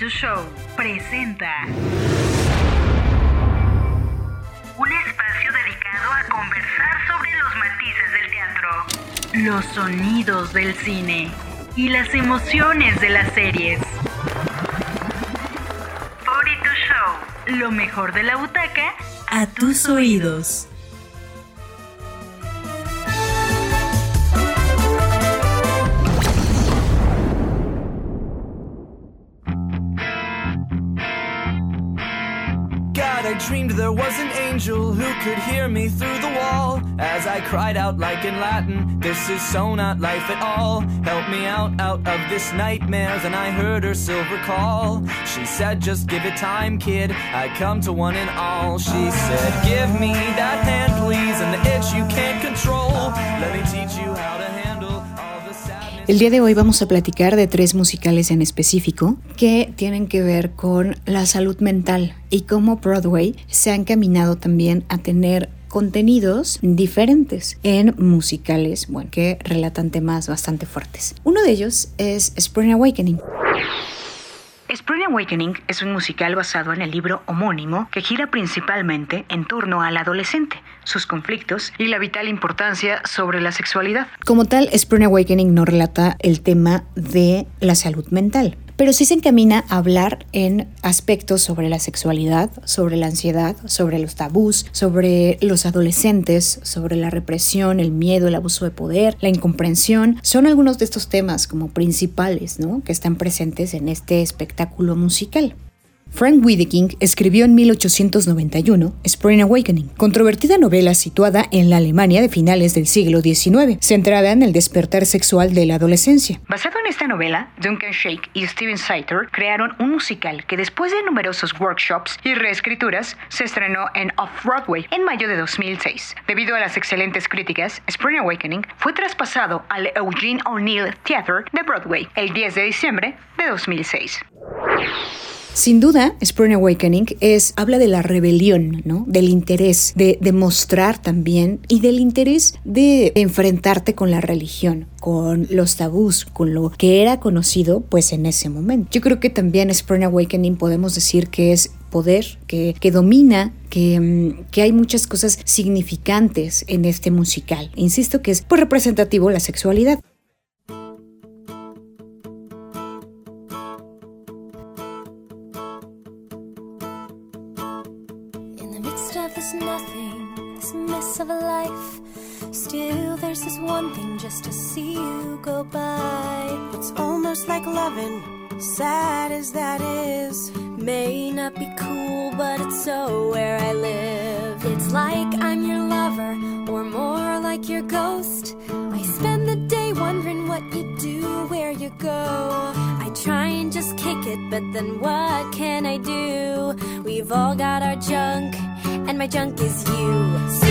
to Show presenta un espacio dedicado a conversar sobre los matices del teatro, los sonidos del cine y las emociones de las series. 42 Show, lo mejor de la butaca a tus oídos. Dreamed there was an angel who could hear me through the wall as I cried out like in Latin, This is so not life at all. Help me out, out of this nightmare. Then I heard her silver call. She said, Just give it time, kid. I come to one and all. She said, Give me that hand, please, and the itch you can't control. Let me teach you how. El día de hoy vamos a platicar de tres musicales en específico que tienen que ver con la salud mental y cómo Broadway se ha encaminado también a tener contenidos diferentes en musicales, bueno, que relatan temas bastante fuertes. Uno de ellos es Spring Awakening. Spring Awakening es un musical basado en el libro homónimo que gira principalmente en torno al adolescente, sus conflictos y la vital importancia sobre la sexualidad. Como tal, Spring Awakening no relata el tema de la salud mental, pero sí se encamina a hablar en aspectos sobre la sexualidad, sobre la ansiedad, sobre los tabús, sobre los adolescentes, sobre la represión, el miedo, el abuso de poder, la incomprensión. Son algunos de estos temas como principales, ¿no? Que están presentes en este espectáculo musical. Frank Wiedeking escribió en 1891 Spring Awakening, controvertida novela situada en la Alemania de finales del siglo XIX, centrada en el despertar sexual de la adolescencia. Basado en esta novela, Duncan Shake y Steven Saiter crearon un musical que después de numerosos workshops y reescrituras se estrenó en Off-Broadway en mayo de 2006. Debido a las excelentes críticas, Spring Awakening fue traspasado al Eugene O'Neill Theatre de Broadway el 10 de diciembre de 2006. Sin duda, Spring Awakening es, habla de la rebelión, ¿no? Del interés de demostrar también y del interés de enfrentarte con la religión, con los tabús, con lo que era conocido pues en ese momento. Yo creo que también Spring Awakening podemos decir que es poder, que, que domina, que, mm, que, hay muchas cosas significantes en este musical. Insisto que es por representativo la sexualidad. Just to see you go by. It's almost like loving, sad as that is. May not be cool, but it's so where I live. It's like I'm your lover, or more like your ghost. I spend the day wondering what you do, where you go. I try and just kick it, but then what can I do? We've all got our junk, and my junk is you.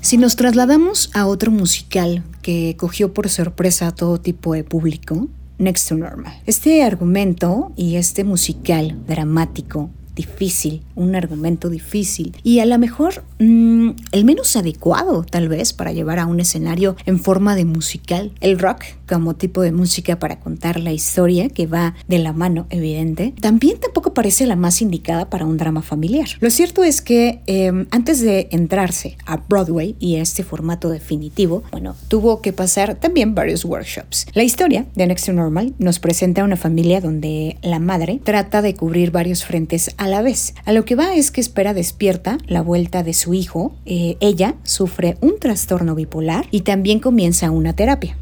Si nos trasladamos a otro musical que cogió por sorpresa a todo tipo de público, Next to Normal. Este argumento y este musical dramático difícil, un argumento difícil y a lo mejor mm, el menos adecuado tal vez para llevar a un escenario en forma de musical. El rock como tipo de música para contar la historia que va de la mano evidente, también tampoco parece la más indicada para un drama familiar. Lo cierto es que em, antes de entrarse a Broadway y a este formato definitivo, bueno, tuvo que pasar también varios workshops. La historia de Next to Normal nos presenta a una familia donde la madre trata de cubrir varios frentes a la vez. A lo que va es que espera despierta la vuelta de su hijo. Eh, ella sufre un trastorno bipolar y también comienza una terapia.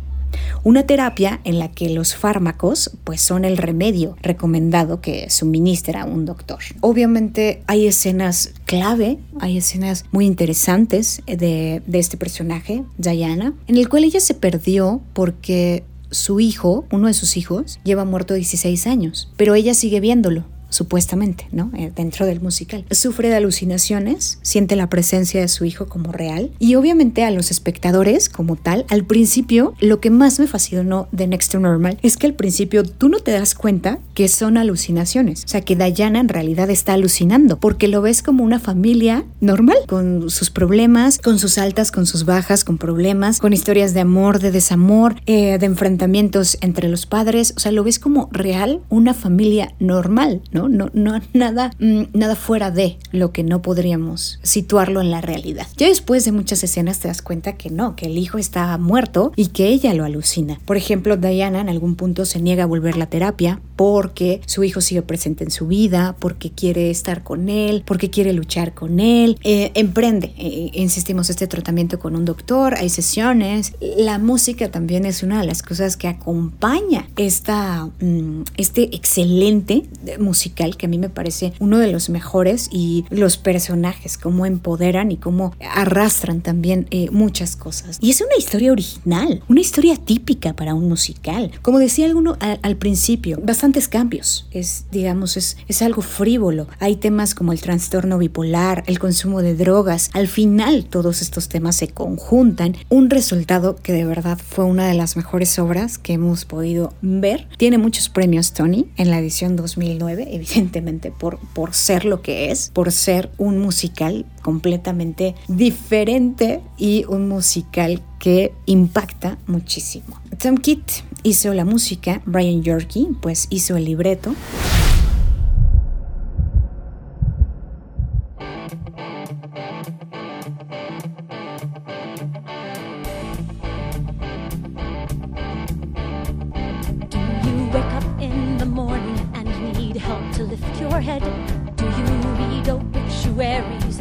Una terapia en la que los fármacos pues son el remedio recomendado que suministra un doctor. Obviamente hay escenas clave, hay escenas muy interesantes de, de este personaje, Diana, en el cual ella se perdió porque su hijo, uno de sus hijos, lleva muerto 16 años, pero ella sigue viéndolo supuestamente, ¿no? Eh, dentro del musical. Sufre de alucinaciones, siente la presencia de su hijo como real y obviamente a los espectadores como tal, al principio lo que más me fascinó de Next to Normal es que al principio tú no te das cuenta que son alucinaciones, o sea que Diana en realidad está alucinando porque lo ves como una familia normal, con sus problemas, con sus altas, con sus bajas, con problemas, con historias de amor, de desamor, eh, de enfrentamientos entre los padres, o sea, lo ves como real, una familia normal, ¿no? ¿No? No, nada, mm, nada fuera de lo que no podríamos situarlo en la realidad. Ya después de muchas escenas te das cuenta que no, que el hijo está muerto y que ella lo alucina. Por ejemplo, Diana en algún punto se niega a volver a la terapia porque su hijo sigue presente en su vida, porque quiere estar con él, porque quiere luchar con él. Eh, emprende, eh, insistimos, este tratamiento con un doctor, hay sesiones. La música también es una de las cosas que acompaña esta, mm, este excelente música que a mí me parece uno de los mejores y los personajes, cómo empoderan y cómo arrastran también eh, muchas cosas. Y es una historia original, una historia típica para un musical. Como decía alguno al, principio, bastantes cambios. Es, digamos, es, es algo frívolo. Hay temas como el trastorno bipolar, el consumo de drogas. Al final todos estos temas se conjuntan. Un resultado que de verdad fue una de las mejores obras que hemos podido ver. Tiene muchos premios Tony en la edición 2009 evidentemente por, por ser lo que es, por ser un musical completamente diferente y un musical que impacta muchísimo. Tom Kitt hizo la música, Brian Yorkie pues hizo el libreto.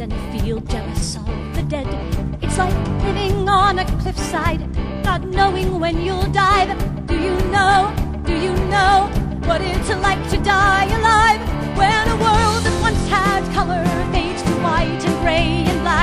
and feel jealous of the dead. It's like living on a cliffside, not knowing when you'll dive. Do you know, do you know what it's like to die alive? When a world that once had color fades to white and gray and black.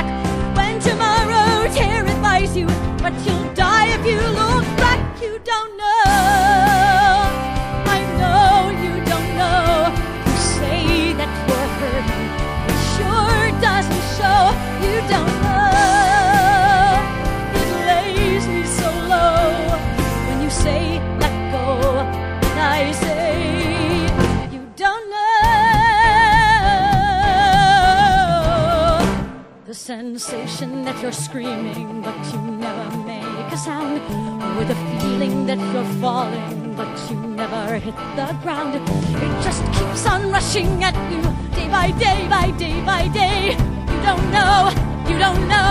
Sensation that you're screaming, but you never make a sound. With a feeling that you're falling, but you never hit the ground. It just keeps on rushing at you, day by day, by day by day. You don't know, you don't know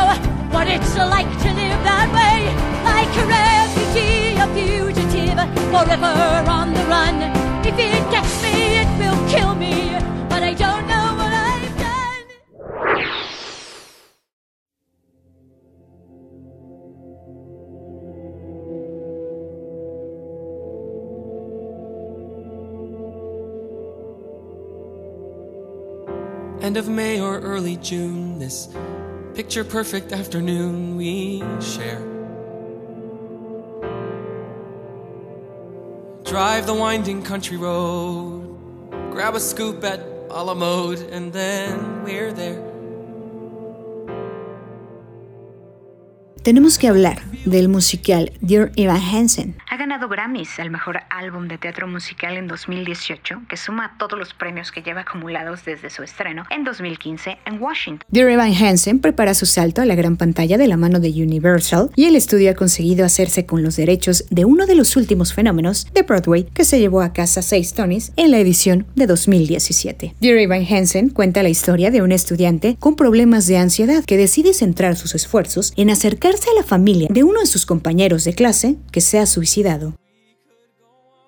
what it's like to live that way. Like a refugee, a fugitive, forever end of May or early June, this picture perfect afternoon we share. Drive the winding country road, grab a scoop at a la mode, and then we're there. Tenemos que hablar del musical Dear Evan Hansen. Ha ganado Grammys al mejor álbum de teatro musical en 2018, que suma todos los premios que lleva acumulados desde su estreno en 2015 en Washington. Dear Evan Hansen prepara su salto a la gran pantalla de la mano de Universal y el estudio ha conseguido hacerse con los derechos de uno de los últimos fenómenos de Broadway que se llevó a casa seis Tonys en la edición de 2017. Dear Evan Hansen cuenta la historia de un estudiante con problemas de ansiedad que decide centrar sus esfuerzos en acercar a la familia de uno de sus compañeros de clase que se ha suicidado.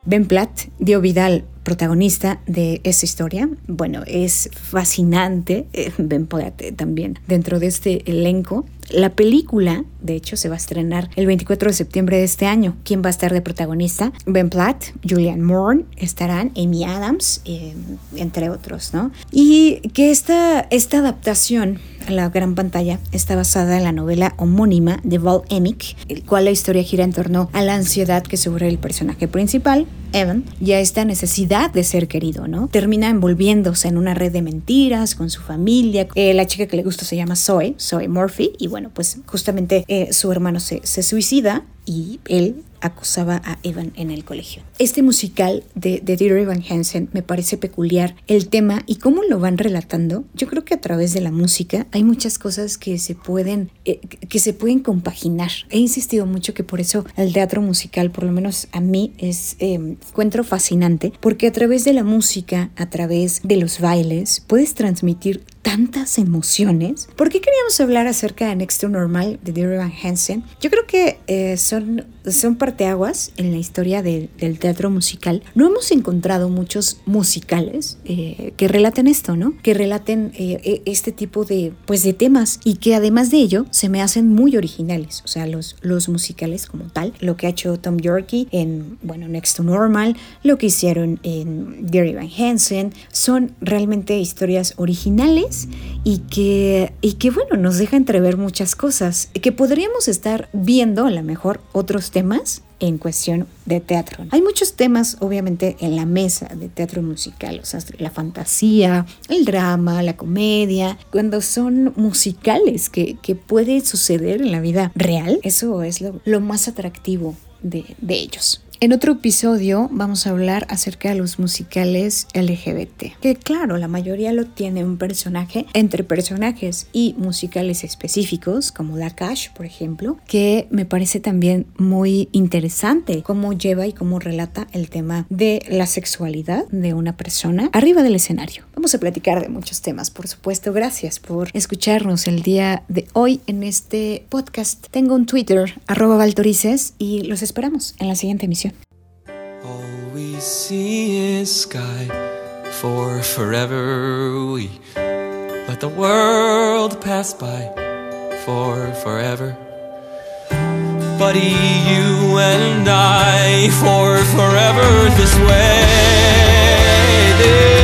Ben Platt dio Vidal protagonista de esta historia. Bueno, es fascinante, eh, Ben Platt también dentro de este elenco. La película, de hecho, se va a estrenar el 24 de septiembre de este año. ¿Quién va a estar de protagonista? Ben Platt, Julianne Moore, estarán Amy Adams, eh, entre otros, ¿no? Y que esta, esta adaptación a la gran pantalla está basada en la novela homónima de Val Emick, el cual la historia gira en torno a la ansiedad que sufre el personaje principal, Evan, y a esta necesidad de ser querido, ¿no? Termina envolviéndose en una red de mentiras con su familia. Eh, la chica que le gusta se llama Zoe, Zoe Murphy, y bueno, pues justamente eh, su hermano se, se suicida y él acusaba a Evan en el colegio. Este musical de, de Dear Evan Hansen me parece peculiar. El tema y cómo lo van relatando, yo creo que a través de la música hay muchas cosas que se pueden, eh, que se pueden compaginar. He insistido mucho que por eso el teatro musical, por lo menos a mí, es eh, encuentro fascinante, porque a través de la música, a través de los bailes, puedes transmitir tantas emociones. ¿Por qué queríamos hablar acerca de Next to Normal de Dear Evan Hansen? Yo creo que eh, son, son parteaguas en la historia del teatro musical. No hemos encontrado muchos musicales eh, que relaten esto, ¿no? Que relaten eh, este tipo de, pues, de temas y que además de ello se me hacen muy originales. O sea, los, los musicales como tal, lo que ha hecho Tom Yorkie en, bueno, Next to Normal, lo que hicieron en Dear Evan Hansen, son realmente historias originales y que, y que, bueno, nos deja entrever muchas cosas, que podríamos estar viendo a lo mejor otros temas en cuestión de teatro. Hay muchos temas, obviamente, en la mesa de teatro musical, o sea, la fantasía, el drama, la comedia, cuando son musicales que, que puede suceder en la vida real, eso es lo, lo más atractivo de, de ellos. En otro episodio vamos a hablar acerca de los musicales LGBT, que claro, la mayoría lo tiene un personaje entre personajes y musicales específicos, como La Cash, por ejemplo, que me parece también muy interesante cómo lleva y cómo relata el tema de la sexualidad de una persona arriba del escenario. Vamos a platicar de muchos temas, por supuesto. Gracias por escucharnos el día de hoy en este podcast. Tengo un Twitter, arroba Valtorices, y los esperamos en la siguiente emisión. We see is sky for forever. We let the world pass by for forever. Buddy, you and I for forever this way, this